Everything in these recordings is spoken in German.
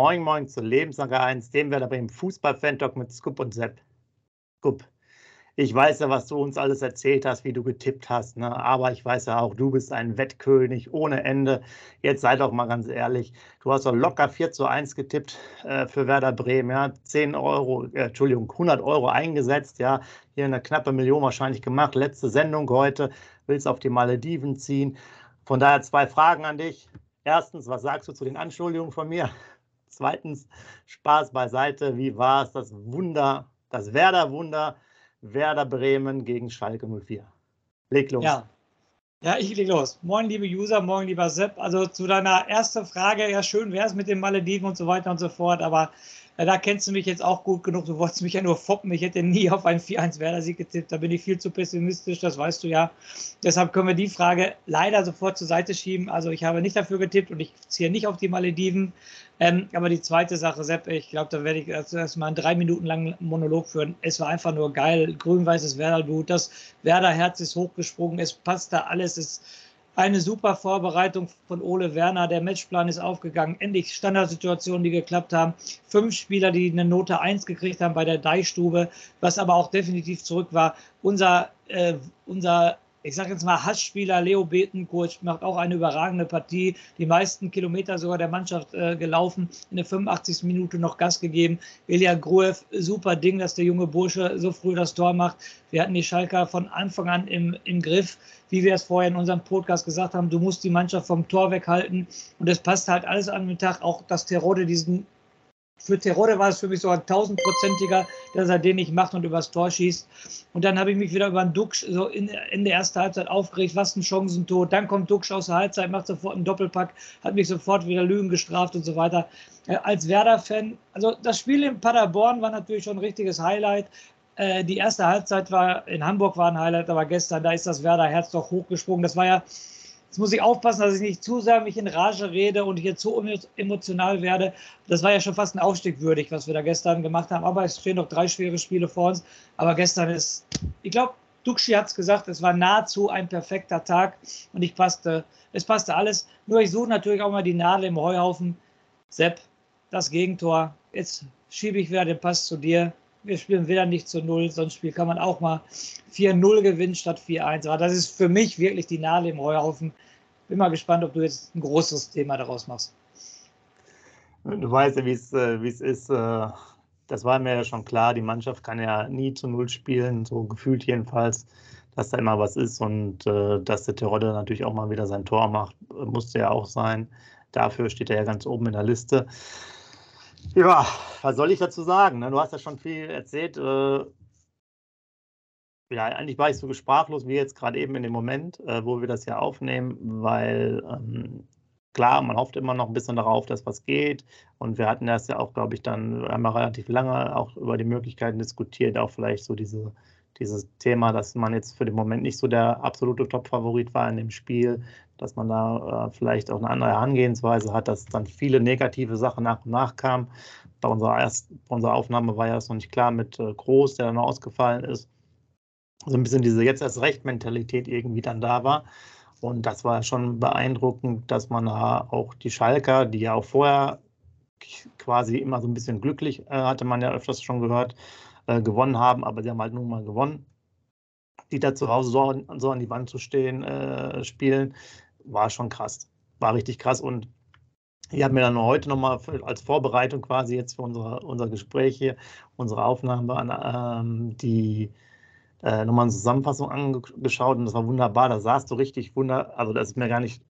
Moin, moin zu Lebenslange 1, dem dabei im Fußball-Fan-Talk mit Scoop und Sepp. Scoop, ich weiß ja, was du uns alles erzählt hast, wie du getippt hast, ne? aber ich weiß ja auch, du bist ein Wettkönig ohne Ende. Jetzt sei doch mal ganz ehrlich, du hast doch locker 4 zu 1 getippt äh, für Werder Bremen, ja, 10 Euro, äh, Entschuldigung, 100 Euro eingesetzt, ja, hier eine knappe Million wahrscheinlich gemacht, letzte Sendung heute, willst auf die Malediven ziehen. Von daher zwei Fragen an dich. Erstens, was sagst du zu den Anschuldigungen von mir? Zweitens, Spaß beiseite. Wie war es, das Wunder, das Werder-Wunder, Werder Bremen gegen Schalke 04? Leg los. Ja. Ja, ich leg los. Moin, liebe User, moin, lieber Sepp. Also zu deiner ersten Frage, ja, schön wäre es mit den Malediven und so weiter und so fort, aber ja, da kennst du mich jetzt auch gut genug. Du wolltest mich ja nur foppen. Ich hätte nie auf einen 4-1 Werder-Sieg getippt. Da bin ich viel zu pessimistisch, das weißt du ja. Deshalb können wir die Frage leider sofort zur Seite schieben. Also ich habe nicht dafür getippt und ich ziehe nicht auf die Malediven. Ähm, aber die zweite Sache, Sepp, ich glaube, da werde ich erst mal einen drei Minuten langen Monolog führen. Es war einfach nur geil. Grün-weißes Werder-Blut. Das Werder-Herz ist hochgesprungen. Es passt da alles. Es eine super Vorbereitung von Ole Werner. Der Matchplan ist aufgegangen. Endlich Standardsituationen, die geklappt haben. Fünf Spieler, die eine Note 1 gekriegt haben bei der Deichstube, was aber auch definitiv zurück war. Unser, äh, unser ich sage jetzt mal, Hassspieler Leo Betancourt macht auch eine überragende Partie. Die meisten Kilometer sogar der Mannschaft äh, gelaufen, in der 85. Minute noch Gas gegeben. Ilya Gruev, super Ding, dass der junge Bursche so früh das Tor macht. Wir hatten die Schalker von Anfang an im, im Griff, wie wir es vorher in unserem Podcast gesagt haben. Du musst die Mannschaft vom Tor weghalten. Und es passt halt alles an den Tag. Auch, dass Terode diesen für Terode war es für mich so ein tausendprozentiger, dass er den nicht macht und übers Tor schießt. Und dann habe ich mich wieder über einen Duxch so in, in der ersten Halbzeit aufgeregt, was ein Chancentod. Dann kommt Duxch aus der Halbzeit, macht sofort einen Doppelpack, hat mich sofort wieder Lügen gestraft und so weiter. Äh, als Werder-Fan, also das Spiel in Paderborn war natürlich schon ein richtiges Highlight. Äh, die erste Halbzeit war in Hamburg war ein Highlight, aber gestern, da ist das Werder-Herz doch hochgesprungen. Das war ja Jetzt muss ich aufpassen, dass ich nicht zu sehr mich in Rage rede und hier zu emotional werde. Das war ja schon fast ein Aufstieg würdig, was wir da gestern gemacht haben. Aber es stehen noch drei schwere Spiele vor uns. Aber gestern ist, ich glaube, Duxi hat es gesagt, es war nahezu ein perfekter Tag und ich passte, es passte alles. Nur ich suche natürlich auch mal die Nadel im Heuhaufen. Sepp, das Gegentor. Jetzt schiebe ich wieder den Pass zu dir wir spielen wieder nicht zu Null, sonst Spiel kann man auch mal 4-0 gewinnen statt 4-1. Aber das ist für mich wirklich die Nadel im Heuhaufen. Bin mal gespannt, ob du jetzt ein großes Thema daraus machst. Du weißt ja, wie es äh, ist. Äh, das war mir ja schon klar. Die Mannschaft kann ja nie zu Null spielen, so gefühlt jedenfalls, dass da immer was ist und äh, dass der Terodde natürlich auch mal wieder sein Tor macht, musste ja auch sein. Dafür steht er ja ganz oben in der Liste. Ja, was soll ich dazu sagen? Ne? Du hast ja schon viel erzählt. Äh, ja, eigentlich war ich so sprachlos wie jetzt gerade eben in dem Moment, äh, wo wir das ja aufnehmen, weil ähm, klar, man hofft immer noch ein bisschen darauf, dass was geht. Und wir hatten das ja auch, glaube ich, dann einmal relativ lange auch über die Möglichkeiten diskutiert, auch vielleicht so diese, dieses Thema, dass man jetzt für den Moment nicht so der absolute Top-Favorit war in dem Spiel, dass man da äh, vielleicht auch eine andere Herangehensweise hat, dass dann viele negative Sachen nach und nach kamen. Bei unserer, erst, bei unserer Aufnahme war ja es noch nicht klar mit äh, Groß, der dann ausgefallen ist. So ein bisschen diese jetzt erst Recht-Mentalität irgendwie dann da war. Und das war schon beeindruckend, dass man da auch die Schalker, die ja auch vorher quasi immer so ein bisschen glücklich, äh, hatte man ja öfters schon gehört, äh, gewonnen haben, aber sie haben halt nun mal gewonnen. Die da zu Hause so, so an die Wand zu stehen, äh, spielen, war schon krass. War richtig krass. Und ich habe mir dann heute nochmal als Vorbereitung quasi jetzt für unsere, unser Gespräch hier, unsere Aufnahme an ähm, die äh, nochmal eine Zusammenfassung angeschaut und das war wunderbar. Da sahst du richtig wunder, also das ist mir gar nicht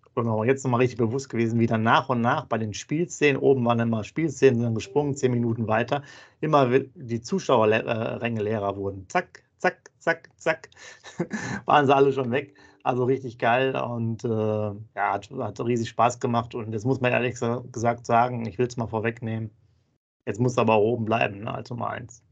jetzt nochmal richtig bewusst gewesen, wie dann nach und nach bei den Spielszenen, oben waren immer Spielszenen, sind gesprungen, zehn Minuten weiter, immer die Zuschauerränge leerer wurden. Zack, zack, zack, zack, waren sie alle schon weg. Also richtig geil und äh, ja, hat, hat, riesig Spaß gemacht. Und jetzt muss man ehrlich gesagt sagen, ich will es mal vorwegnehmen. Jetzt muss aber oben bleiben, ne, als Nummer eins.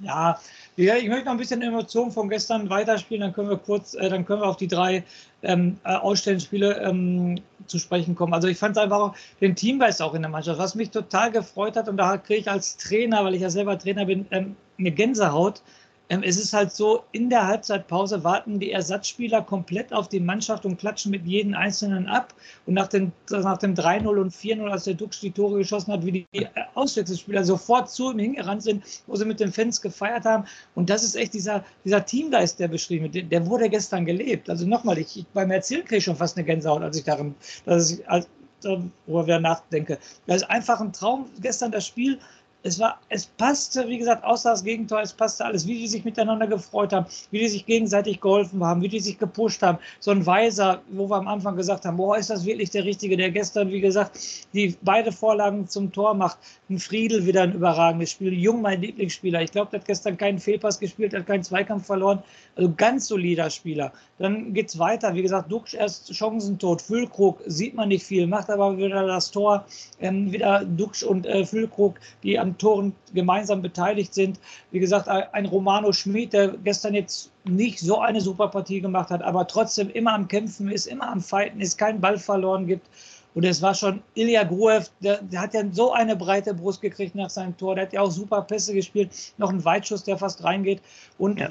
Ja, ich möchte noch ein bisschen Emotionen von gestern weiterspielen, dann können wir kurz, äh, dann können wir auf die drei ähm, äh, Ausstellungsspiele ähm, zu sprechen kommen. Also ich fand es einfach auch den Teamgeist auch in der Mannschaft, was mich total gefreut hat und da kriege ich als Trainer, weil ich ja selber Trainer bin, ähm, eine Gänsehaut es ist halt so, in der Halbzeitpause warten die Ersatzspieler komplett auf die Mannschaft und klatschen mit jedem Einzelnen ab. Und nach dem, nach dem 3-0 und 4-0, als der Dux die Tore geschossen hat, wie die äh, Auswechselspieler sofort zu ihm hingerannt sind, wo sie mit den Fans gefeiert haben. Und das ist echt dieser, dieser Teamgeist, der beschrieben wird. Der wurde gestern gelebt. Also nochmal, ich, ich beim Erzählen kriege ich schon fast eine Gänsehaut, als ich darin, dass ich, als, darüber nachdenke. Das ist einfach ein Traum. Gestern das Spiel es war, es passte, wie gesagt, außer das Gegentor, es passte alles, wie die sich miteinander gefreut haben, wie die sich gegenseitig geholfen haben, wie die sich gepusht haben. So ein Weiser, wo wir am Anfang gesagt haben, boah, ist das wirklich der Richtige, der gestern, wie gesagt, die beide Vorlagen zum Tor macht. Ein Friedel wieder ein überragendes Spiel. Jung, mein Lieblingsspieler. Ich glaube, der hat gestern keinen Fehlpass gespielt, hat keinen Zweikampf verloren. Also ganz solider Spieler. Dann geht es weiter. Wie gesagt, Duxch erst chancentot. Füllkrug sieht man nicht viel, macht aber wieder das Tor. Ähm, wieder Duxch und äh, Füllkrug, die am Toren gemeinsam beteiligt sind. Wie gesagt, ein Romano Schmid, der gestern jetzt nicht so eine super Partie gemacht hat, aber trotzdem immer am Kämpfen ist, immer am Fighten ist, keinen Ball verloren gibt. Und es war schon Ilya Gruev, der, der, hat ja so eine breite Brust gekriegt nach seinem Tor. Der hat ja auch super Pässe gespielt. Noch ein Weitschuss, der fast reingeht. Und ja.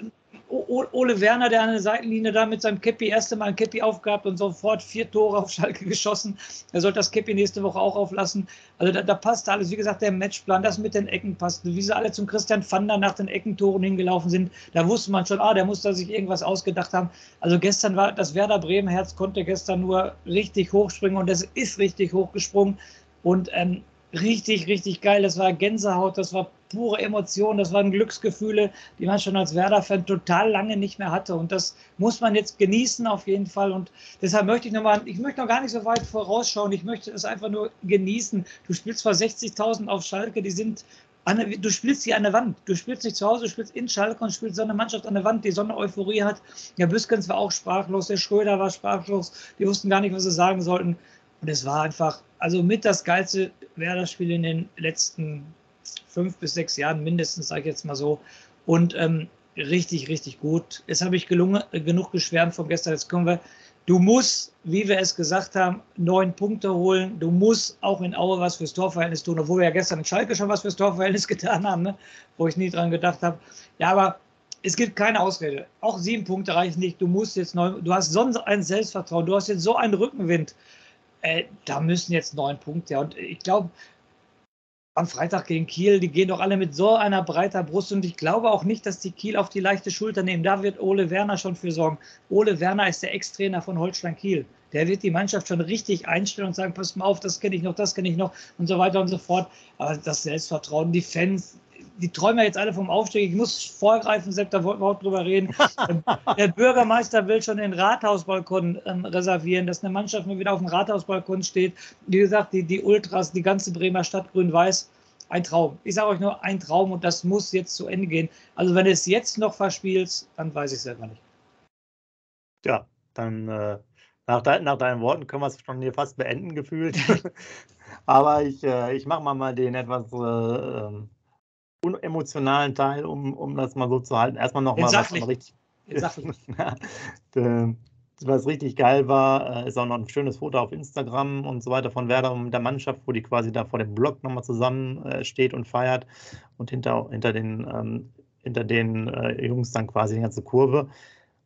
Ole Werner, der an der Seitenlinie da mit seinem Käppi erste Mal ein Käppi aufgehabt und sofort vier Tore auf Schalke geschossen. Er sollte das Käppi nächste Woche auch auflassen. Also da, da passt alles. Wie gesagt, der Matchplan, das mit den Ecken passt. Wie sie alle zum Christian Vander nach den Eckentoren hingelaufen sind, da wusste man schon, ah, der muss da sich irgendwas ausgedacht haben. Also gestern war das Werder Bremen Herz konnte gestern nur richtig hochspringen und es ist richtig hochgesprungen. Und ähm, richtig, richtig geil. Das war Gänsehaut, das war pure Emotion, das waren Glücksgefühle, die man schon als Werder-Fan total lange nicht mehr hatte. Und das muss man jetzt genießen auf jeden Fall. Und deshalb möchte ich nochmal, ich möchte noch gar nicht so weit vorausschauen, ich möchte es einfach nur genießen. Du spielst vor 60.000 auf Schalke, die sind eine, du spielst hier an der Wand. Du spielst nicht zu Hause, du spielst in Schalke und spielst so eine Mannschaft an der Wand, die so eine Euphorie hat. Der Büskens war auch sprachlos, der Schröder war sprachlos. Die wussten gar nicht, was sie sagen sollten. Und es war einfach, also mit das geilste Werder-Spiel in den letzten fünf bis sechs Jahren mindestens, sage ich jetzt mal so. Und ähm, richtig, richtig gut. Jetzt habe ich gelungen, genug geschwärmt von gestern. Jetzt kommen wir. Du musst, wie wir es gesagt haben, neun Punkte holen. Du musst auch in Aue was fürs Torverhältnis tun, obwohl wir ja gestern in Schalke schon was fürs Torverhältnis getan haben, ne? wo ich nie dran gedacht habe. Ja, aber es gibt keine Ausrede. Auch sieben Punkte reichen nicht. Du musst jetzt neun, du hast sonst ein Selbstvertrauen. Du hast jetzt so einen Rückenwind. Äh, da müssen jetzt neun Punkte. Und ich glaube, am Freitag gegen Kiel, die gehen doch alle mit so einer breiter Brust und ich glaube auch nicht, dass die Kiel auf die leichte Schulter nehmen. Da wird Ole Werner schon für sorgen. Ole Werner ist der Ex-Trainer von Holstein Kiel. Der wird die Mannschaft schon richtig einstellen und sagen, pass mal auf, das kenne ich noch, das kenne ich noch und so weiter und so fort. Aber das Selbstvertrauen, die Fans, die träumen ja jetzt alle vom Aufstieg. Ich muss vorgreifen, Sepp, da wollten wir auch drüber reden. Der Bürgermeister will schon den Rathausbalkon ähm, reservieren, dass eine Mannschaft nur wieder auf dem Rathausbalkon steht. Wie gesagt, die, die Ultras, die ganze Bremer Stadt grün-weiß. Ein Traum. Ich sage euch nur ein Traum und das muss jetzt zu Ende gehen. Also wenn es jetzt noch verspielst, dann weiß ich es selber nicht. Ja, dann äh, nach, de nach, deinen Worten können wir es schon hier fast beenden gefühlt. Aber ich, äh, ich mache mal, mal den etwas äh, ähm, unemotionalen Teil, um, um das mal so zu halten. Erstmal nochmal was richtig. was richtig geil war, äh, ist auch noch ein schönes Foto auf Instagram und so weiter von Werder und der Mannschaft, wo die quasi da vor dem Block nochmal zusammen äh, und feiert und hinter, hinter den, ähm, hinter den äh, Jungs dann quasi die ganze Kurve.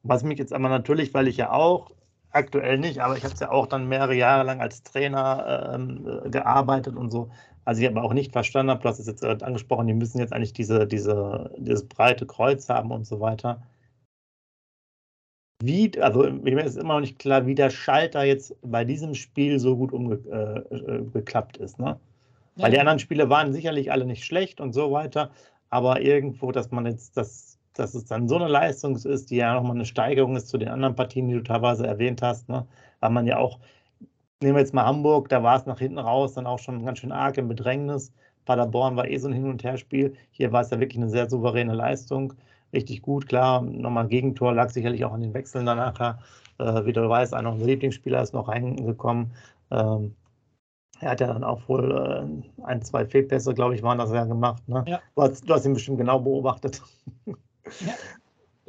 Was mich jetzt aber natürlich, weil ich ja auch aktuell nicht, aber ich habe es ja auch dann mehrere Jahre lang als Trainer ähm, gearbeitet und so, also ich aber auch nicht verstanden habe, du hast es jetzt angesprochen, die müssen jetzt eigentlich diese, diese, dieses breite Kreuz haben und so weiter. Wie, also mir ist immer noch nicht klar, wie der Schalter jetzt bei diesem Spiel so gut umgeklappt äh, äh ist. Ne? Ja. Weil die anderen Spiele waren sicherlich alle nicht schlecht und so weiter, aber irgendwo, dass man jetzt, dass, dass es dann so eine Leistung ist, die ja nochmal eine Steigerung ist zu den anderen Partien, die du teilweise erwähnt hast, ne? weil man ja auch Nehmen wir jetzt mal Hamburg, da war es nach hinten raus dann auch schon ganz schön arg im Bedrängnis. Paderborn war eh so ein Hin- und Herspiel. Hier war es ja wirklich eine sehr souveräne Leistung. Richtig gut, klar. Nochmal ein Gegentor lag sicherlich auch an den Wechseln danach. Äh, wie du weißt, einer unserer Lieblingsspieler ist noch reingekommen. Ähm, er hat ja dann auch wohl äh, ein, zwei Fehlpässe, glaube ich, waren das ja gemacht. Ne? Ja. Du, hast, du hast ihn bestimmt genau beobachtet. Ja.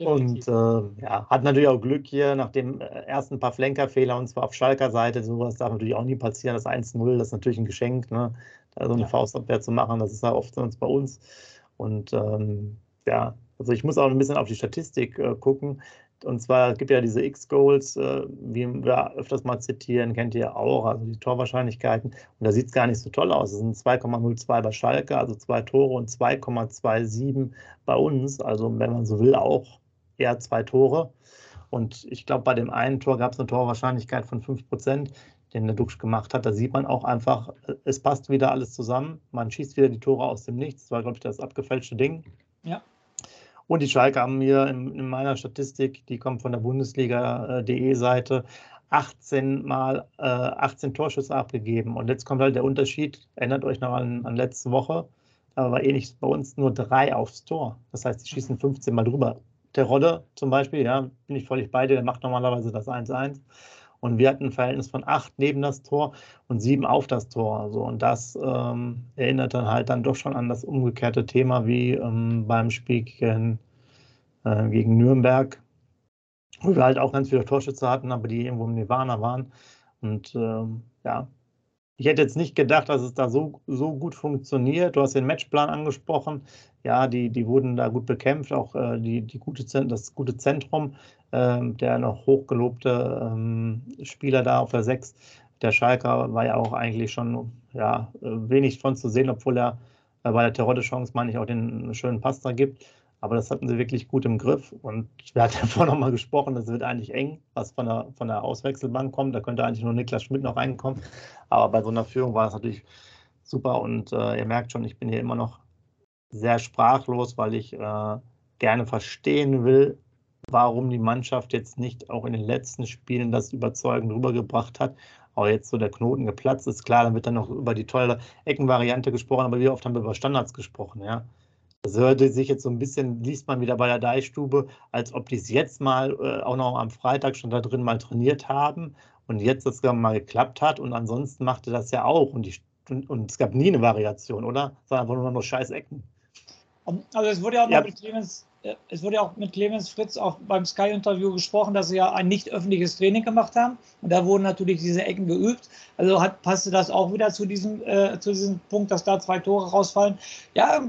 Und äh, ja, hat natürlich auch Glück hier nach dem äh, ersten paar Flenkerfehler und zwar auf Schalker Seite. Sowas darf natürlich auch nie passieren. Das 1-0, das ist natürlich ein Geschenk, ne? da so eine ja. Faustabwehr zu machen. Das ist ja oft sonst bei uns. Und ähm, ja, Also ich muss auch ein bisschen auf die Statistik äh, gucken. Und zwar gibt ja diese X-Goals, äh, wie wir öfters mal zitieren, kennt ihr auch, also die Torwahrscheinlichkeiten. Und da sieht es gar nicht so toll aus. Es sind 2,02 bei Schalke, also zwei Tore und 2,27 bei uns. Also wenn man so will, auch eher zwei Tore. Und ich glaube, bei dem einen Tor gab es eine Torwahrscheinlichkeit von 5 Prozent, den der Duxch gemacht hat. Da sieht man auch einfach, es passt wieder alles zusammen. Man schießt wieder die Tore aus dem Nichts. Das war, glaube ich, das abgefälschte Ding. Ja. Und die Schalke haben mir in, in meiner Statistik, die kommt von der Bundesliga.de Seite, 18 mal äh, 18 Torschüsse abgegeben. Und jetzt kommt halt der Unterschied, erinnert euch noch an, an letzte Woche, da war ähnlich bei uns nur drei aufs Tor. Das heißt, die schießen 15 mal drüber. Der Rodde zum Beispiel, ja, bin ich völlig bei dir, der macht normalerweise das 1-1. Und wir hatten ein Verhältnis von acht neben das Tor und sieben auf das Tor. Also, und das ähm, erinnert dann halt dann doch schon an das umgekehrte Thema wie ähm, beim Spiel gegen, äh, gegen Nürnberg, wo wir halt auch ganz viele Torschütze hatten, aber die irgendwo im Nirvana waren. Und ähm, ja, ich hätte jetzt nicht gedacht, dass es da so, so gut funktioniert. Du hast den Matchplan angesprochen. Ja, die, die wurden da gut bekämpft, auch äh, die, die gute, das gute Zentrum, äh, der noch hochgelobte ähm, Spieler da auf der 6. Der Schalker war ja auch eigentlich schon ja, wenig von zu sehen, obwohl er äh, bei der Terodde-Chance, meine ich, auch den schönen Pass da gibt. Aber das hatten sie wirklich gut im Griff. Und wir hatten ja vorhin nochmal gesprochen, es wird eigentlich eng, was von der, von der Auswechselbank kommt. Da könnte eigentlich nur Niklas Schmidt noch reinkommen. Aber bei so einer Führung war das natürlich super. Und äh, ihr merkt schon, ich bin hier immer noch sehr sprachlos, weil ich äh, gerne verstehen will, warum die Mannschaft jetzt nicht auch in den letzten Spielen das überzeugend rübergebracht hat. Aber jetzt so der Knoten geplatzt ist, klar, dann wird dann noch über die tolle Eckenvariante gesprochen, aber wie oft haben wir über Standards gesprochen, ja? Das hörte sich jetzt so ein bisschen, liest man wieder bei der Deichstube, als ob die es jetzt mal äh, auch noch am Freitag schon da drin mal trainiert haben und jetzt das mal geklappt hat und ansonsten machte das ja auch und, die, und, und es gab nie eine Variation, oder? Es waren einfach nur noch scheiß Ecken. Also es wurde ja auch ja. mit Clemens, äh, es wurde auch mit Clemens Fritz auch beim Sky-Interview gesprochen, dass sie ja ein nicht öffentliches Training gemacht haben. Und da wurden natürlich diese Ecken geübt. Also hat, passte das auch wieder zu diesem, äh, zu diesem Punkt, dass da zwei Tore rausfallen. Ja,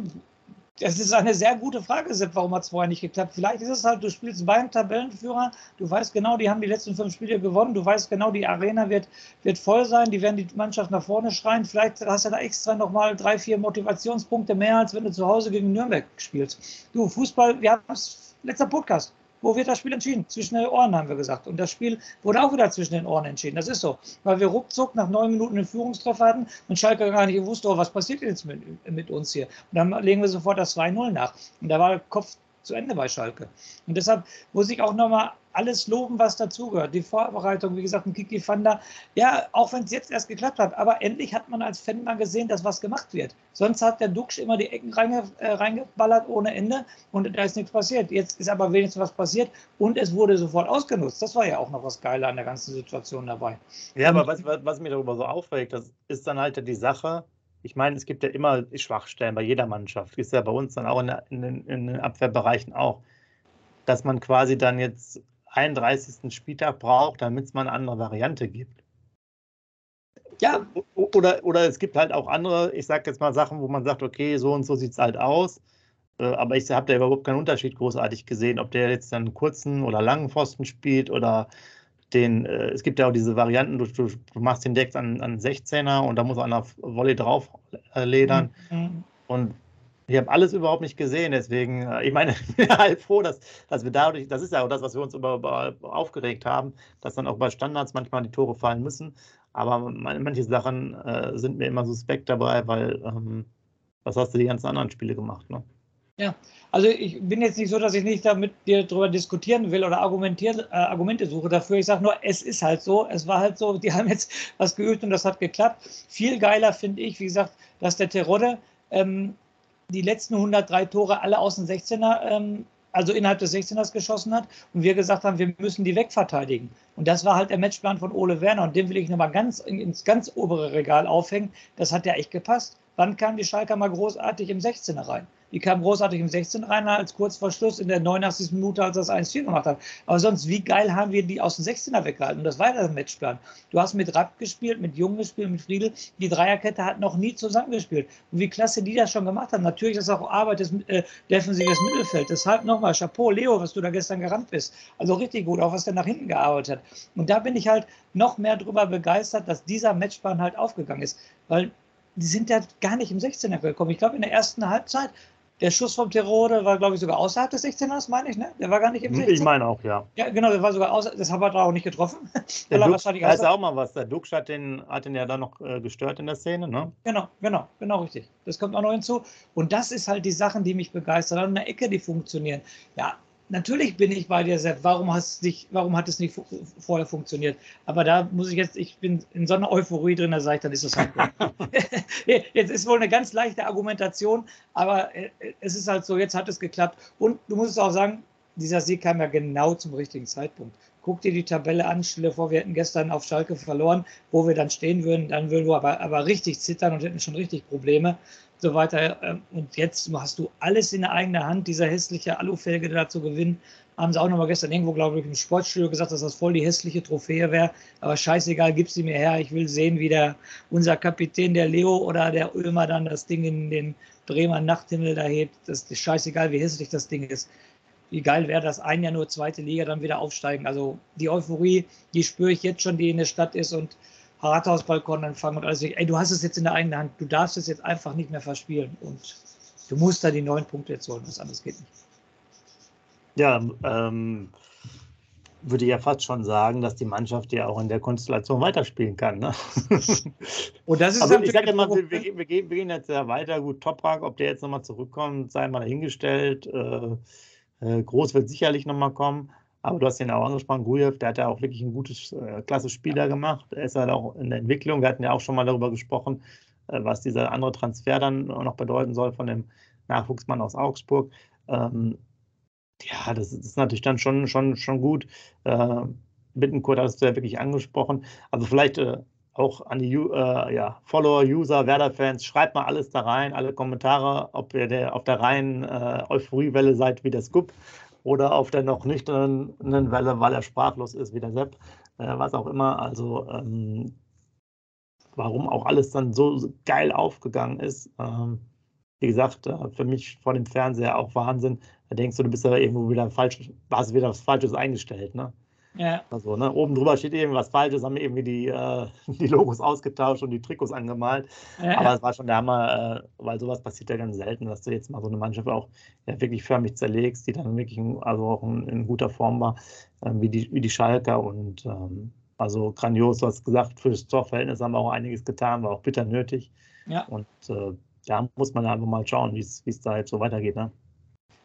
das ist eine sehr gute Frage, Sepp. Warum hat es vorher nicht geklappt? Vielleicht ist es halt, du spielst beim Tabellenführer, du weißt genau, die haben die letzten fünf Spiele gewonnen, du weißt genau, die Arena wird, wird voll sein, die werden die Mannschaft nach vorne schreien. Vielleicht hast du da extra nochmal drei, vier Motivationspunkte mehr, als wenn du zu Hause gegen Nürnberg spielst. Du, Fußball, wir haben es, letzter Podcast. Wo wird das Spiel entschieden? Zwischen den Ohren, haben wir gesagt. Und das Spiel wurde auch wieder zwischen den Ohren entschieden. Das ist so. Weil wir ruckzuck nach neun Minuten einen Führungstreffer hatten und Schalke gar nicht gewusst, oh, was passiert jetzt mit, mit uns hier? Und dann legen wir sofort das 2-0 nach. Und da war der Kopf zu Ende bei Schalke. Und deshalb muss ich auch nochmal alles loben, was dazugehört. Die Vorbereitung, wie gesagt, ein Kiki Fanda. Ja, auch wenn es jetzt erst geklappt hat, aber endlich hat man als Fan mal gesehen, dass was gemacht wird. Sonst hat der Duxch immer die Ecken reinge, äh, reingeballert ohne Ende und da ist nichts passiert. Jetzt ist aber wenigstens was passiert und es wurde sofort ausgenutzt. Das war ja auch noch was Geile an der ganzen Situation dabei. Ja, aber was, was, was mich darüber so aufregt, das ist dann halt die Sache, ich meine, es gibt ja immer Schwachstellen bei jeder Mannschaft. Ist ja bei uns dann auch in, in, in den Abwehrbereichen auch, dass man quasi dann jetzt 31. Spieltag braucht, damit es mal eine andere Variante gibt. Ja. Oder, oder es gibt halt auch andere, ich sage jetzt mal Sachen, wo man sagt, okay, so und so sieht es halt aus. Äh, aber ich habe da überhaupt keinen Unterschied großartig gesehen, ob der jetzt dann einen kurzen oder langen Pfosten spielt oder den, äh, es gibt ja auch diese Varianten, du, du, du machst den Deck an, an 16er und da muss einer Volley drauf äh, ledern. Mhm. Und ich habe alles überhaupt nicht gesehen, deswegen, äh, ich meine, ich bin halt froh, dass, dass wir dadurch, das ist ja auch das, was wir uns über, über aufgeregt haben, dass dann auch bei Standards manchmal die Tore fallen müssen. Aber manche Sachen äh, sind mir immer suspekt dabei, weil ähm, was hast du die ganzen anderen Spiele gemacht, ne? Ja, also ich bin jetzt nicht so, dass ich nicht damit dir darüber diskutieren will oder argumentieren, äh, Argumente suche dafür. Ich sage nur, es ist halt so. Es war halt so, die haben jetzt was geübt und das hat geklappt. Viel geiler finde ich, wie gesagt, dass der Terodde ähm, die letzten 103 Tore alle aus dem 16er, ähm, also innerhalb des 16ers geschossen hat und wir gesagt haben, wir müssen die wegverteidigen. Und das war halt der Matchplan von Ole Werner und den will ich nochmal ganz ins ganz obere Regal aufhängen. Das hat ja echt gepasst. Wann kam die Schalker mal großartig im 16er rein? Die kam großartig im 16 rein, als kurz vor Schluss in der 89. Minute, als das 1-4 gemacht hat. Aber sonst, wie geil haben wir die aus dem 16er weggehalten? Und das war der Matchplan. Du hast mit Rapp gespielt, mit Jung gespielt, mit Friedel. Die Dreierkette hat noch nie zusammengespielt. Und wie klasse die das schon gemacht haben. Natürlich ist das auch Arbeit des äh, defensives Mittelfeld. Deshalb nochmal Chapeau, Leo, was du da gestern gerannt bist. Also richtig gut, auch was der nach hinten gearbeitet hat. Und da bin ich halt noch mehr darüber begeistert, dass dieser Matchplan halt aufgegangen ist. Weil die sind ja gar nicht im 16er gekommen. Ich glaube, in der ersten Halbzeit, der Schuss vom Terrore war, glaube ich, sogar außerhalb des 16ers, meine ich, ne? Der war gar nicht im 16er. Ich meine auch, ja. Ja, genau, der war sogar außerhalb, das hat er auch nicht getroffen. Der Dux, da ist auch mal was. Der Dux hat den, hat den ja dann noch äh, gestört in der Szene, ne? Genau, genau, genau richtig. Das kommt auch noch hinzu. Und das ist halt die Sachen, die mich begeistern. An der Ecke, die funktionieren. Ja, natürlich bin ich bei dir, Sepp. Warum, hast nicht, warum hat es nicht vorher funktioniert? Aber da muss ich jetzt, ich bin in so einer Euphorie drin, da sage ich, dann ist es halt. jetzt ist wohl eine ganz leichte Argumentation, aber äh, es ist halt so, jetzt hat es geklappt. Und du musst auch sagen, dieser Sieg kam ja genau zum richtigen Zeitpunkt. Guck dir die Tabelle an, stell dir vor, wir hätten gestern auf Schalke verloren, wo wir dann stehen würden, dann würden wir aber, aber richtig zittern und hätten schon richtig Probleme so weiter. Ähm, und jetzt hast du alles in der eigenen Hand, dieser hässliche Alufelge da zu gewinnen. Haben sie auch nochmal gestern irgendwo, glaube ich, im Sportstudio gesagt, dass das voll die hässliche Trophäe wäre. Aber scheißegal, gib sie mir her. Ich will sehen, wie der, unser Kapitän, der Leo oder der Ulmer dann das Ding in den Bremer Nachthimmel da hebt. Das ist scheißegal, wie hässlich das Ding ist. Wie geil wäre das, ein Jahr nur zweite Liga, dann wieder aufsteigen. Also die Euphorie, die spüre ich jetzt schon, die in der Stadt ist und Rathausbalkon empfangen und alles. Ey, du hast es jetzt in der eigenen Hand. Du darfst es jetzt einfach nicht mehr verspielen. Und du musst da die neun Punkte jetzt holen. Was anderes geht nicht. Ja, ähm, würde ja fast schon sagen, dass die Mannschaft ja auch in der Konstellation weiterspielen kann. Ne? Und das ist also ich sage immer, wir, wir, wir, gehen jetzt ja weiter. Gut, Toprak, ob der jetzt nochmal zurückkommt, sei mal dahingestellt. Äh, äh, Groß wird sicherlich nochmal kommen. Aber du hast ihn auch angesprochen, Gujev, der hat ja auch wirklich ein gutes, äh, klasse Spieler gemacht. Er ist halt auch in der Entwicklung. Wir hatten ja auch schon mal darüber gesprochen, äh, was dieser andere Transfer dann noch bedeuten soll von dem Nachwuchsmann aus Augsburg. Ähm, ja, das, das, ist natürlich dann schon, schon, schon gut. Äh, Bittenkurt hast du ja wirklich angesprochen. Also vielleicht äh, auch an die äh, ja, Follower, User, Werder-Fans, schreibt mal alles da rein, alle Kommentare, ob ihr der, auf der reinen äh, Euphoriewelle seid wie der Scoop oder auf der noch nüchternen Welle, weil er sprachlos ist, wie der Sepp, äh, was auch immer. Also ähm, warum auch alles dann so geil aufgegangen ist. Ähm, wie gesagt, äh, für mich vor dem Fernseher auch Wahnsinn. Da denkst du, du bist ja irgendwo wieder falsch, hast wieder was Falsches eingestellt, ne? Ja. Also, ne, oben drüber steht irgendwas Falsches, haben irgendwie die, äh, die Logos ausgetauscht und die Trikots angemalt. Ja. Aber es war schon der Hammer, äh, weil sowas passiert ja ganz selten, dass du jetzt mal so eine Mannschaft auch ja, wirklich förmlich zerlegst, die dann wirklich in, also auch in, in guter Form war, äh, wie, die, wie die Schalker. Und ähm, also grandios, du hast gesagt, für das Torverhältnis haben wir auch einiges getan, war auch bitter nötig. Ja. Und äh, da muss man einfach mal schauen, wie es da jetzt so weitergeht. Ne?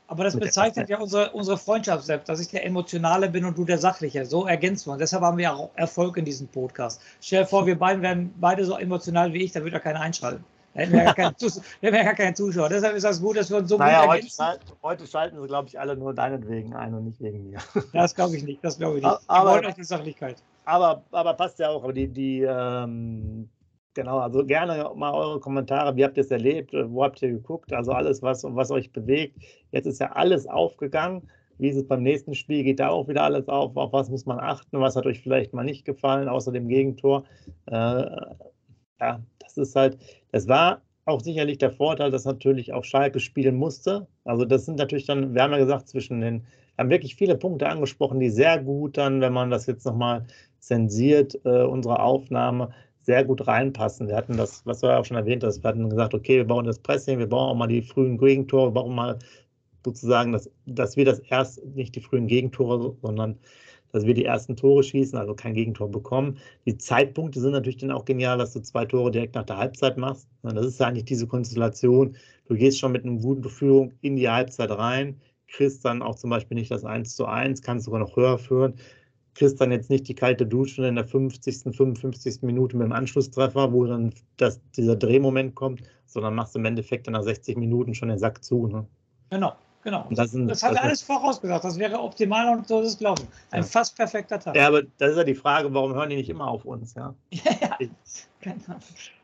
Aber das bezeichnet ja unsere, unsere Freundschaft selbst, dass ich der Emotionale bin und du der Sachliche. So ergänzt man. Deshalb haben wir auch Erfolg in diesem Podcast. Stell dir vor, wir beiden wären beide so emotional wie ich, da würde ja keiner einschalten. Da hätten wir ja gar, keinen kein Zuschauer. Deshalb ist das gut, dass wir uns so naja, gut ergänzen. Heute, heute schalten sie, glaube ich, alle nur deinetwegen ein und nicht wegen mir. Das glaube ich nicht. Das glaube ich nicht. Aber, wollen euch die Sachlichkeit. Aber, aber passt ja auch. Aber die, die, ähm, Genau, also gerne mal eure Kommentare. Wie habt ihr es erlebt? Wo habt ihr geguckt? Also alles, was, was euch bewegt. Jetzt ist ja alles aufgegangen. Wie ist es beim nächsten Spiel? Geht da auch wieder alles auf? Auf was muss man achten? Was hat euch vielleicht mal nicht gefallen, außer dem Gegentor? Äh, ja, das ist halt, das war auch sicherlich der Vorteil, dass natürlich auch Schalke spielen musste. Also das sind natürlich dann, wir haben ja gesagt, zwischen den, wir haben wirklich viele Punkte angesprochen, die sehr gut dann, wenn man das jetzt nochmal zensiert, äh, unsere Aufnahme, sehr gut reinpassen. Wir hatten das, was du ja auch schon erwähnt hast, wir hatten gesagt, okay, wir bauen das Pressing, wir bauen auch mal die frühen Gegentore, wir bauen mal sozusagen, dass, dass wir das erst, nicht die frühen Gegentore, sondern dass wir die ersten Tore schießen, also kein Gegentor bekommen. Die Zeitpunkte sind natürlich dann auch genial, dass du zwei Tore direkt nach der Halbzeit machst. Das ist ja eigentlich diese Konstellation. Du gehst schon mit einer guten Führung in die Halbzeit rein, kriegst dann auch zum Beispiel nicht das 1 zu 1, kannst sogar noch höher führen kriegst dann jetzt nicht die kalte Dusche in der 50., 55. Minute mit dem Anschlusstreffer, wo dann das, dieser Drehmoment kommt, sondern machst im Endeffekt dann nach 60 Minuten schon den Sack zu. Ne? Genau, genau. Das, sind, das, hat das alles vorausgesagt. Das wäre optimal und so ist es gelaufen. Ein ja. fast perfekter Tag. Ja, aber das ist ja die Frage, warum hören die nicht immer auf uns? Ja, ja, ja.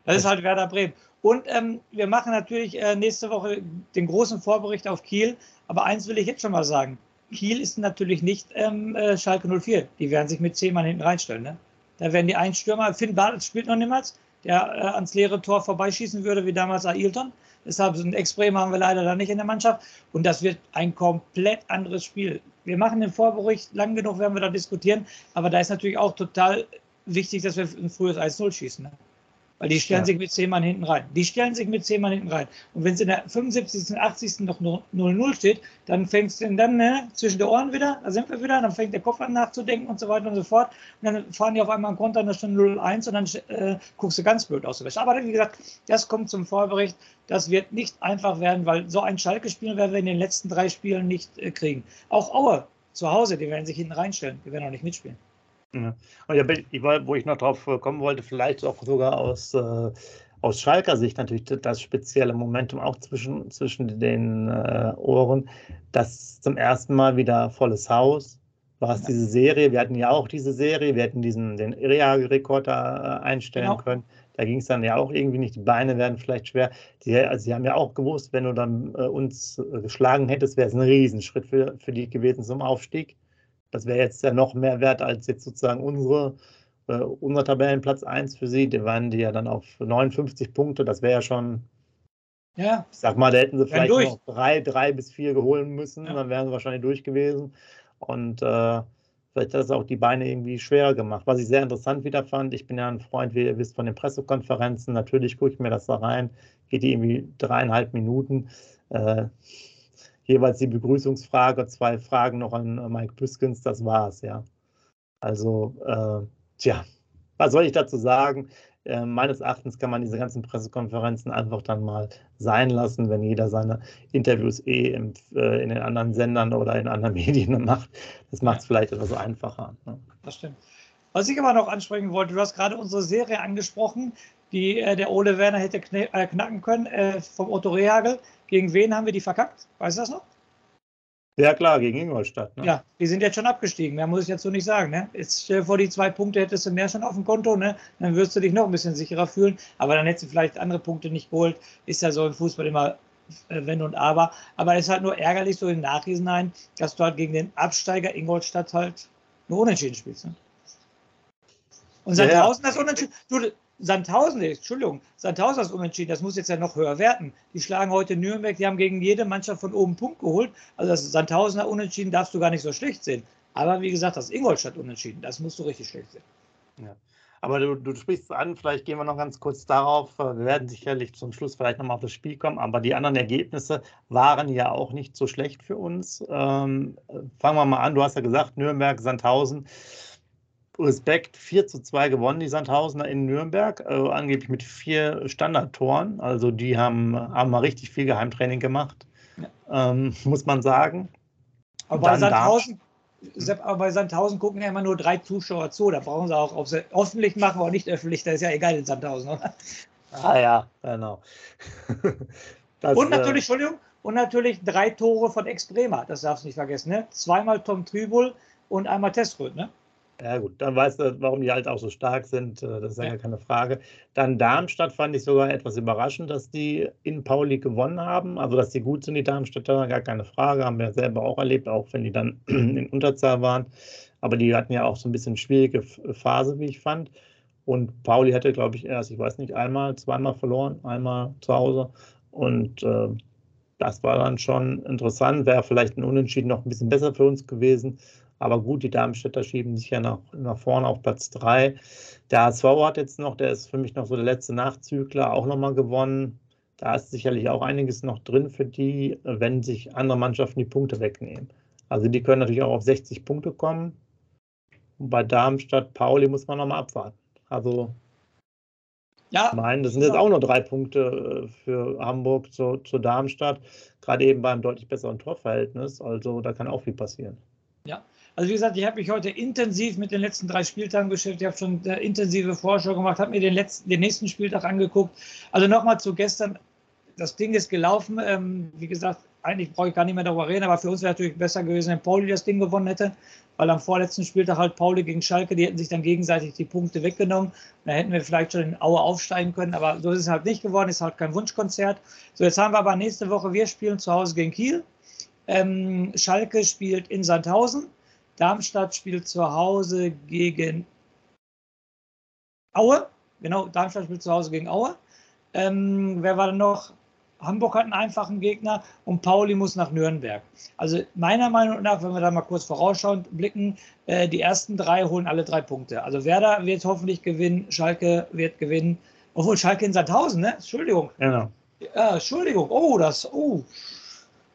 Das ist halt Werder Bremen. Und ähm, wir machen natürlich äh, nächste Woche den großen Vorbericht auf Kiel. Aber eins will ich jetzt schon mal sagen. Kiel ist natürlich nicht ähm, äh, Schalke 04. Die werden sich mit zehn Mann hinten reinstellen. Ne? Da werden die einen Stürmer, Finn Bartels spielt noch niemals, der äh, ans leere Tor vorbeischießen würde, wie damals Ailton. Deshalb so ein Ex-Bremer haben wir leider da nicht in der Mannschaft. Und das wird ein komplett anderes Spiel. Wir machen den Vorbericht, lang genug werden wir da diskutieren. Aber da ist natürlich auch total wichtig, dass wir ein frühes 1-0 schießen. Ne? Weil die stellen ja. sich mit zehn Mann hinten rein. Die stellen sich mit zehn Mann hinten rein. Und wenn es in der 75., 80. noch 0-0 steht, dann fängt es dann ne, zwischen den Ohren wieder, da sind wir wieder, dann fängt der Kopf an nachzudenken und so weiter und so fort. Und dann fahren die auf einmal einen Konter, dann steht 0-1 und dann äh, guckst du ganz blöd aus. Aber wie gesagt, das kommt zum Vorbericht. Das wird nicht einfach werden, weil so ein Schalke-Spiel werden wir in den letzten drei Spielen nicht äh, kriegen. Auch Aue zu Hause, die werden sich hinten reinstellen. Die werden auch nicht mitspielen. Ja. Und ja, ich, wo ich noch drauf kommen wollte, vielleicht auch sogar aus, äh, aus Schalker Sicht natürlich das spezielle Momentum auch zwischen, zwischen den äh, Ohren, dass zum ersten Mal wieder volles Haus war es ja. diese Serie. Wir hatten ja auch diese Serie, wir hätten diesen den Real-Rekord da äh, einstellen genau. können. Da ging es dann ja auch irgendwie nicht. Die Beine werden vielleicht schwer. Die, also sie haben ja auch gewusst, wenn du dann äh, uns äh, geschlagen hättest, wäre es ein Riesenschritt für, für die gewesen zum Aufstieg. Das wäre jetzt ja noch mehr wert als jetzt sozusagen unsere, äh, unser Tabellenplatz 1 für sie. Die waren die ja dann auf 59 Punkte. Das wäre ja schon. Ja. Ich sag mal, da hätten sie vielleicht noch drei, drei bis vier geholen müssen. Ja. Dann wären sie wahrscheinlich durch gewesen. Und äh, vielleicht hat das auch die Beine irgendwie schwerer gemacht. Was ich sehr interessant wieder fand, ich bin ja ein Freund, wie ihr wisst, von den Pressekonferenzen. Natürlich gucke ich mir das da rein. Geht die irgendwie dreieinhalb Minuten. Äh, jeweils die Begrüßungsfrage, zwei Fragen noch an äh, Mike Püskens, das war's, ja. Also, äh, tja, was soll ich dazu sagen? Äh, meines Erachtens kann man diese ganzen Pressekonferenzen einfach dann mal sein lassen, wenn jeder seine Interviews eh im, äh, in den anderen Sendern oder in anderen Medien macht. Das macht es vielleicht etwas einfacher. Ne? Das stimmt. Was ich aber noch ansprechen wollte, du hast gerade unsere Serie angesprochen, die äh, der Ole Werner hätte äh, knacken können äh, vom Otto Rehagel. Gegen wen haben wir die verkackt? Weißt du das noch? Ja, klar, gegen Ingolstadt. Ne? Ja, die sind jetzt schon abgestiegen. Mehr muss ich jetzt so nicht sagen. Ne? Jetzt stell dir vor, die zwei Punkte hättest du mehr schon auf dem Konto. Ne? Dann wirst du dich noch ein bisschen sicherer fühlen. Aber dann hättest du vielleicht andere Punkte nicht geholt. Ist ja so im Fußball immer äh, Wenn und Aber. Aber es ist halt nur ärgerlich so im Nachhinein, dass du halt gegen den Absteiger Ingolstadt halt nur unentschieden spielst. Ne? Und seit ja, draußen das unentschieden. Du, Sandhausen, Entschuldigung, Sandhausen ist unentschieden, das muss jetzt ja noch höher werten. Die schlagen heute Nürnberg, die haben gegen jede Mannschaft von oben Punkt geholt. Also das Sandhausener Unentschieden darfst du gar nicht so schlecht sehen. Aber wie gesagt, das Ingolstadt Unentschieden, das musst du richtig schlecht sehen. Ja. Aber du, du sprichst an, vielleicht gehen wir noch ganz kurz darauf. Wir werden sicherlich zum Schluss vielleicht nochmal auf das Spiel kommen, aber die anderen Ergebnisse waren ja auch nicht so schlecht für uns. Ähm, fangen wir mal an, du hast ja gesagt, Nürnberg, Sandhausen. Respekt 4 zu 2 gewonnen, die Sandhausener in Nürnberg, äh, angeblich mit vier Standardtoren. Also die haben, haben mal richtig viel Geheimtraining gemacht, ja. ähm, muss man sagen. Aber bei Sandhausen, aber bei Sandhausen gucken ja immer nur drei Zuschauer zu. Da brauchen sie auch, ob sie öffentlich machen oder nicht öffentlich, das ist ja egal in Sandhausen, oder? Ah ja, genau. Das, und natürlich, äh, Entschuldigung, und natürlich drei Tore von Ex-Bremer, das darfst du nicht vergessen. Ne? Zweimal Tom Trübel und einmal Teströd, ne? Ja, gut, dann weißt du, warum die halt auch so stark sind. Äh, das ist ja, ja keine Frage. Dann Darmstadt fand ich sogar etwas überraschend, dass die in Pauli gewonnen haben. Also, dass die gut sind, die Darmstädter, gar keine Frage. Haben wir selber auch erlebt, auch wenn die dann in Unterzahl waren. Aber die hatten ja auch so ein bisschen schwierige Phase, wie ich fand. Und Pauli hatte, glaube ich, erst, ich weiß nicht, einmal, zweimal verloren, einmal zu Hause. Und äh, das war dann schon interessant. Wäre vielleicht ein Unentschieden noch ein bisschen besser für uns gewesen. Aber gut, die Darmstädter schieben sich ja nach, nach vorne auf Platz 3. Der HSV hat jetzt noch, der ist für mich noch so der letzte Nachzügler, auch nochmal gewonnen. Da ist sicherlich auch einiges noch drin für die, wenn sich andere Mannschaften die Punkte wegnehmen. Also die können natürlich auch auf 60 Punkte kommen. Und bei Darmstadt, Pauli muss man nochmal abwarten. Also ja, ich das sind jetzt auch nur drei Punkte äh, für Hamburg zu, zu Darmstadt, gerade eben beim deutlich besseren Torverhältnis. Also da kann auch viel passieren. Ja, also wie gesagt, ich habe mich heute intensiv mit den letzten drei Spieltagen beschäftigt. Ich habe schon intensive Vorschau gemacht, habe mir den, letzten, den nächsten Spieltag angeguckt. Also nochmal zu gestern. das Ding ist gelaufen. Ähm, wie gesagt, eigentlich brauche ich gar nicht mehr darüber reden, aber für uns wäre natürlich besser gewesen, wenn Pauli das Ding gewonnen hätte, weil am vorletzten Spieltag halt Pauli gegen Schalke, die hätten sich dann gegenseitig die Punkte weggenommen. Da hätten wir vielleicht schon in Aue aufsteigen können, aber so ist es halt nicht geworden, ist halt kein Wunschkonzert. So, jetzt haben wir aber nächste Woche, wir spielen zu Hause gegen Kiel. Ähm, Schalke spielt in Sandhausen. Darmstadt spielt zu Hause gegen Aue. Genau, Darmstadt spielt zu Hause gegen Aue. Ähm, wer war denn noch? Hamburg hat einen einfachen Gegner und Pauli muss nach Nürnberg. Also meiner Meinung nach, wenn wir da mal kurz vorausschauend blicken, äh, die ersten drei holen alle drei Punkte. Also Werder wird hoffentlich gewinnen, Schalke wird gewinnen, obwohl Schalke in Sandhausen, ne? Entschuldigung. Genau. Ja, Entschuldigung. Oh, das, oh.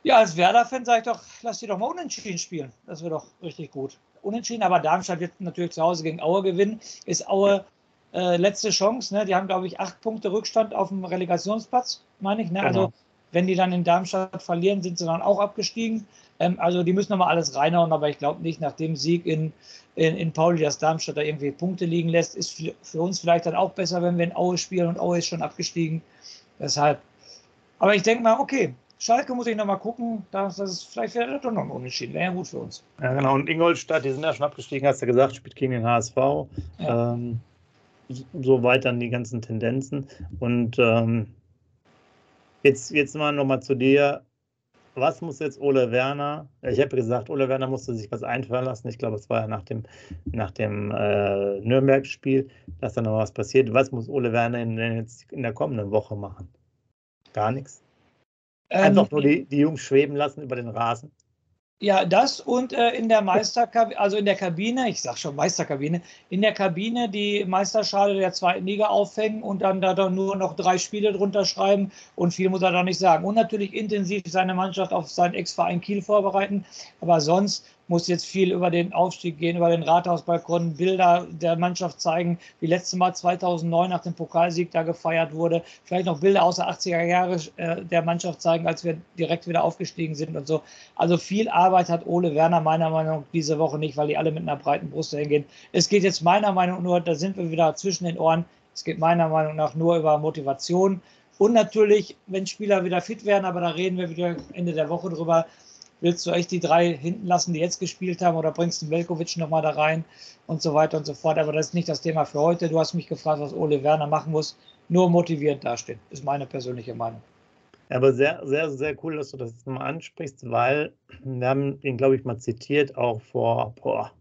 Ja, als Werder-Fan sage ich doch, lass die doch mal unentschieden spielen. Das wäre doch richtig gut. Unentschieden, aber Darmstadt wird natürlich zu Hause gegen Aue gewinnen. Ist Aue äh, letzte Chance. Ne? Die haben, glaube ich, acht Punkte Rückstand auf dem Relegationsplatz, meine ich. Ne? Also, genau. Also, wenn die dann in Darmstadt verlieren, sind sie dann auch abgestiegen. Ähm, also, die müssen nochmal alles reinhauen, aber ich glaube nicht, nach dem Sieg in, in, in Pauli, dass Darmstadt da irgendwie Punkte liegen lässt, ist für, für uns vielleicht dann auch besser, wenn wir in Aue spielen und Aue ist schon abgestiegen. Deshalb. Aber ich denke mal, okay, Schalke muss ich nochmal gucken, dass das ist vielleicht wäre doch noch ein Unentschieden. Wäre ja gut für uns. Ja, genau. Und Ingolstadt, die sind ja schon abgestiegen, hast du gesagt, spielt gegen den HSV. Ja. Ähm, so weit dann die ganzen Tendenzen. Und ähm, jetzt, jetzt mal nochmal zu dir. Was muss jetzt Ole Werner? Ich habe gesagt, Ole Werner musste sich was einfallen lassen. Ich glaube, es war ja nach dem, nach dem äh, Nürnberg-Spiel, dass da noch was passiert. Was muss Ole Werner in, jetzt in der kommenden Woche machen? Gar nichts. Einfach ähm, nur die, die Jungs schweben lassen über den Rasen. Ja, das und äh, in der Meisterkabine, also in der Kabine, ich sag schon Meisterkabine, in der Kabine die Meisterschale der zweiten Liga aufhängen und dann da dann nur noch drei Spiele drunter schreiben und viel muss er da nicht sagen. Und natürlich intensiv seine Mannschaft auf seinen Ex-Verein Kiel vorbereiten, aber sonst muss jetzt viel über den Aufstieg gehen, über den Rathausbalkon, Bilder der Mannschaft zeigen, wie letztes Mal 2009 nach dem Pokalsieg da gefeiert wurde. Vielleicht noch Bilder aus der 80er Jahre äh, der Mannschaft zeigen, als wir direkt wieder aufgestiegen sind und so. Also viel Arbeit hat Ole Werner meiner Meinung nach diese Woche nicht, weil die alle mit einer breiten Brust hingehen. Es geht jetzt meiner Meinung nach nur, da sind wir wieder zwischen den Ohren, es geht meiner Meinung nach nur über Motivation. Und natürlich, wenn Spieler wieder fit werden, aber da reden wir wieder Ende der Woche drüber, willst du echt die drei hinten lassen, die jetzt gespielt haben, oder bringst du Velkovic nochmal da rein und so weiter und so fort. Aber das ist nicht das Thema für heute. Du hast mich gefragt, was Ole Werner machen muss. Nur motivierend dastehen, ist meine persönliche Meinung. Aber sehr, sehr, sehr cool, dass du das mal ansprichst, weil wir haben ihn, glaube ich, mal zitiert, auch vor, boah,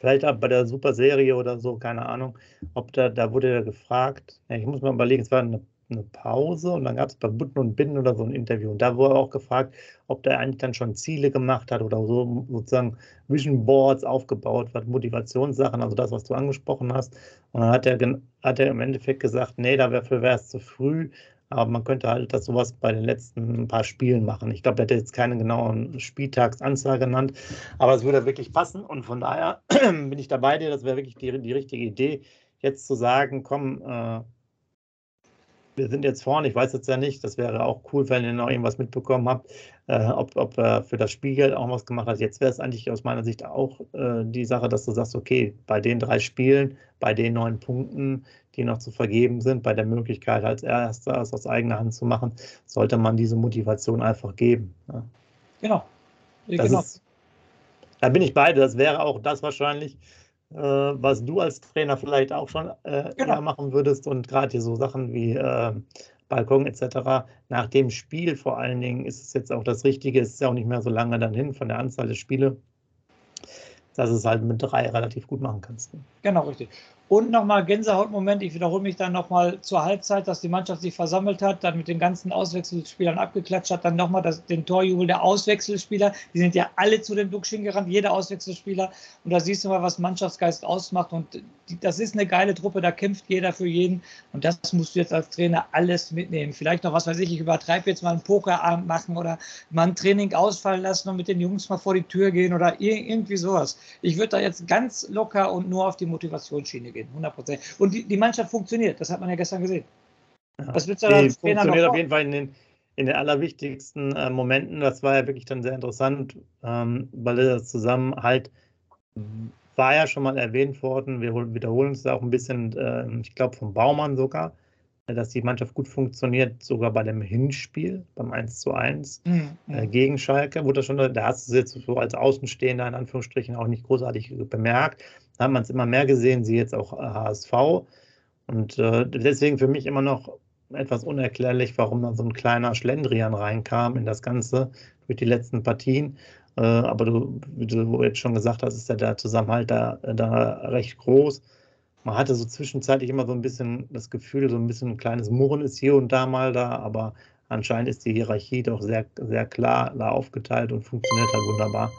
vielleicht auch bei der Superserie oder so, keine Ahnung, ob da, da wurde er gefragt, ich muss mal überlegen, es war eine eine Pause und dann gab es bei Butten und Binnen oder so ein Interview. Und da wurde auch gefragt, ob der eigentlich dann schon Ziele gemacht hat oder so sozusagen Vision Boards aufgebaut hat, Motivationssachen, also das, was du angesprochen hast. Und dann hat er, hat er im Endeffekt gesagt, nee, dafür wäre es zu früh. Aber man könnte halt das sowas bei den letzten paar Spielen machen. Ich glaube, er hätte jetzt keine genauen Spieltagsanzahl genannt, aber es würde wirklich passen. Und von daher bin ich dabei dir, das wäre wirklich die, die richtige Idee, jetzt zu sagen, komm, äh, wir sind jetzt vorne, ich weiß jetzt ja nicht, das wäre auch cool, wenn ihr noch irgendwas mitbekommen habt, äh, ob, ob er für das Spielgeld auch was gemacht hat. Jetzt wäre es eigentlich aus meiner Sicht auch äh, die Sache, dass du sagst, okay, bei den drei Spielen, bei den neun Punkten, die noch zu vergeben sind, bei der Möglichkeit als Erster es aus eigener Hand zu machen, sollte man diese Motivation einfach geben. Ja. Genau. genau. Ist, da bin ich beide, das wäre auch das wahrscheinlich, äh, was du als Trainer vielleicht auch schon äh, genau. machen würdest und gerade hier so Sachen wie äh, Balkon etc. Nach dem Spiel vor allen Dingen ist es jetzt auch das Richtige, es ist ja auch nicht mehr so lange dann hin von der Anzahl der Spiele, dass es halt mit drei relativ gut machen kannst. Genau, richtig. Und nochmal Gänsehautmoment, ich wiederhole mich dann nochmal zur Halbzeit, dass die Mannschaft sich versammelt hat, dann mit den ganzen Auswechselspielern abgeklatscht hat, dann nochmal den Torjubel der Auswechselspieler, die sind ja alle zu den Duxchen gerannt, jeder Auswechselspieler. Und da siehst du mal, was Mannschaftsgeist ausmacht. Und die, das ist eine geile Truppe, da kämpft jeder für jeden. Und das musst du jetzt als Trainer alles mitnehmen. Vielleicht noch, was weiß ich, ich übertreibe jetzt mal einen Pokerabend machen oder mal ein Training ausfallen lassen und mit den Jungs mal vor die Tür gehen oder irgendwie sowas. Ich würde da jetzt ganz locker und nur auf die Motivationsschiene gehen gehen, 100 Prozent. Und die, die, Mannschaft funktioniert, das hat man ja gestern gesehen. Was willst du da funktioniert auf jeden Fall in den, in den allerwichtigsten äh, Momenten. Das war ja wirklich dann sehr interessant, ähm, weil das Zusammenhalt war ja schon mal erwähnt worden. Wir wiederholen es auch ein bisschen, äh, ich glaube, vom Baumann sogar. dass die Mannschaft gut funktioniert, sogar bei dem Hinspiel, beim 1 zu 1 mhm. äh, gegen Schalke, wurde das schon, da hast du es jetzt so als Außenstehender in Anführungsstrichen auch nicht großartig bemerkt. Da hat man es immer mehr gesehen, sie jetzt auch HSV. Äh, Und äh, deswegen für mich immer noch etwas unerklärlich, warum da so ein kleiner Schlendrian reinkam in das Ganze durch die letzten Partien. Äh, aber du, wie du jetzt schon gesagt hast, ist ja der Zusammenhalt da, da recht groß man hatte so zwischenzeitlich immer so ein bisschen das Gefühl, so ein bisschen ein kleines Murren ist hier und da mal da, aber anscheinend ist die Hierarchie doch sehr, sehr klar da aufgeteilt und funktioniert halt wunderbar,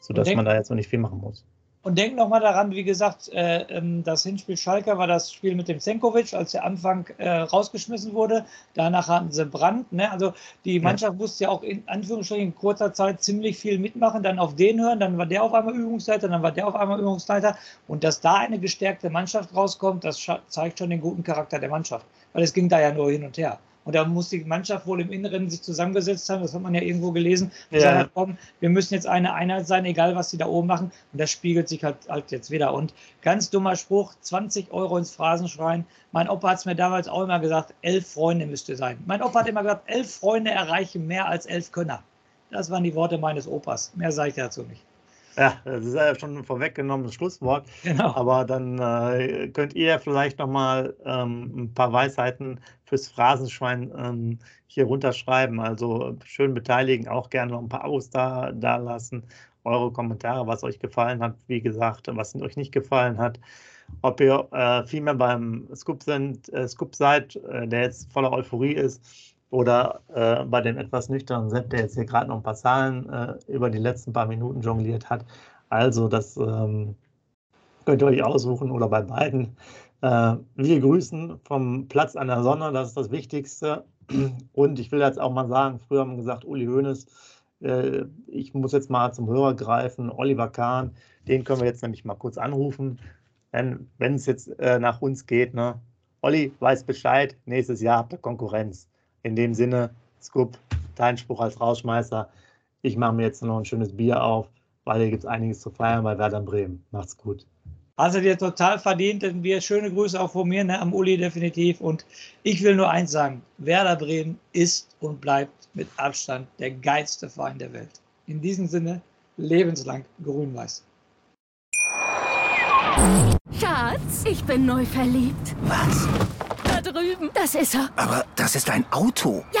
sodass man da jetzt noch nicht viel machen muss. Und denk nochmal daran, wie gesagt, äh, ähm, das Hinspiel Schalke war das Spiel mit dem Zenkovic, als der Anfang äh, rausgeschmissen wurde. Danach hatten sie Brand. Ne? Also die Mannschaft ja. musste ja auch in Anführungsstrichen in kurzer Zeit ziemlich viel mitmachen, dann auf den hören, dann war der auf einmal Übungsleiter, dann war der auf einmal Übungsleiter. Und dass da eine gestärkte Mannschaft rauskommt, das zeigt schon den guten Charakter der Mannschaft. Weil es ging da ja nur hin und her. Und da muss die Mannschaft wohl im Inneren sich zusammengesetzt haben, das hat man ja irgendwo gelesen, und ja. sagen, komm, wir müssen jetzt eine Einheit sein, egal was die da oben machen. Und das spiegelt sich halt, halt jetzt wieder. Und ganz dummer Spruch, 20 Euro ins Phrasenschwein. Mein Opa hat es mir damals auch immer gesagt, elf Freunde müsste sein. Mein Opa hat immer gesagt, elf Freunde erreichen mehr als elf Könner. Das waren die Worte meines Opas. Mehr sage ich dazu nicht. Ja, das ist ja schon ein vorweggenommenes Schlusswort. Genau. Aber dann äh, könnt ihr vielleicht nochmal ähm, ein paar Weisheiten fürs Phrasenschwein ähm, hier runterschreiben. Also schön beteiligen, auch gerne noch ein paar Abos da, da lassen. Eure Kommentare, was euch gefallen hat, wie gesagt, was euch nicht gefallen hat. Ob ihr äh, viel mehr beim Scoop, sind, äh, Scoop seid, äh, der jetzt voller Euphorie ist, oder äh, bei dem etwas nüchternen Sepp, der jetzt hier gerade noch ein paar Zahlen äh, über die letzten paar Minuten jongliert hat. Also, das ähm, könnt ihr euch aussuchen oder bei beiden. Äh, wir grüßen vom Platz an der Sonne, das ist das Wichtigste. Und ich will jetzt auch mal sagen, früher haben wir gesagt, Uli Hoeneß, äh, ich muss jetzt mal zum Hörer greifen, Oliver Kahn, den können wir jetzt nämlich mal kurz anrufen. Denn wenn es jetzt äh, nach uns geht, ne, Olli weiß Bescheid, nächstes Jahr habt ihr Konkurrenz. In dem Sinne, Scoop, dein Spruch als Rausschmeißer. Ich mache mir jetzt noch ein schönes Bier auf, weil hier gibt es einiges zu feiern bei Werder Bremen. Macht's gut. Also dir total verdient, denn wir schöne Grüße auch von mir, ne, am Uli definitiv. Und ich will nur eins sagen: Werder Bremen ist und bleibt mit Abstand der geilste Verein der Welt. In diesem Sinne, lebenslang grün-weiß. Schatz, ich bin neu verliebt. Was? drüben. Das ist er. Aber das ist ein Auto. Ja,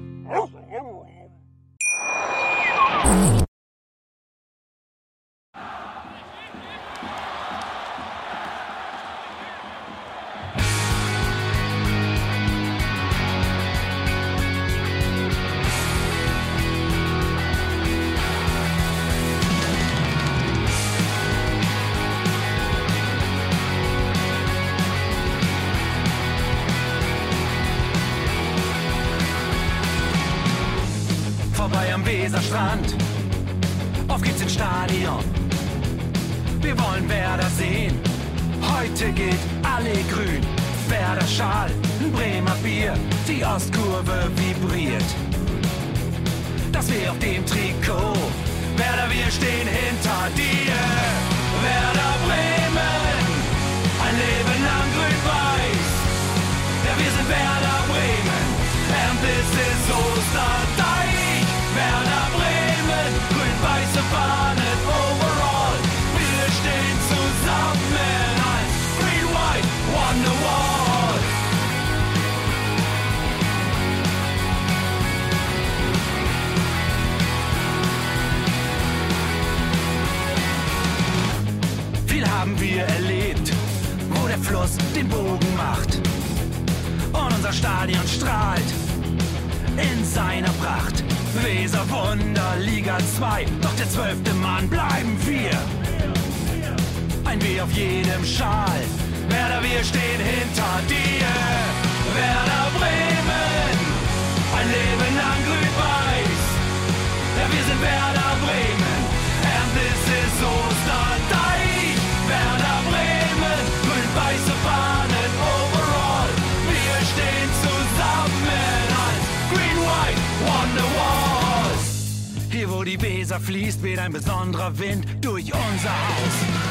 Schal, Werder, wir stehen hinter dir. Werder Bremen, ein Leben lang grün-weiß. Ja, wir sind Werder Bremen, and this is Osterdeich. Werder Bremen, grün-weiße Fahnen overall. Wir stehen zusammen als Green White Wonderwalls. Hier, wo die Weser fließt, weht ein besonderer Wind durch unser Haus.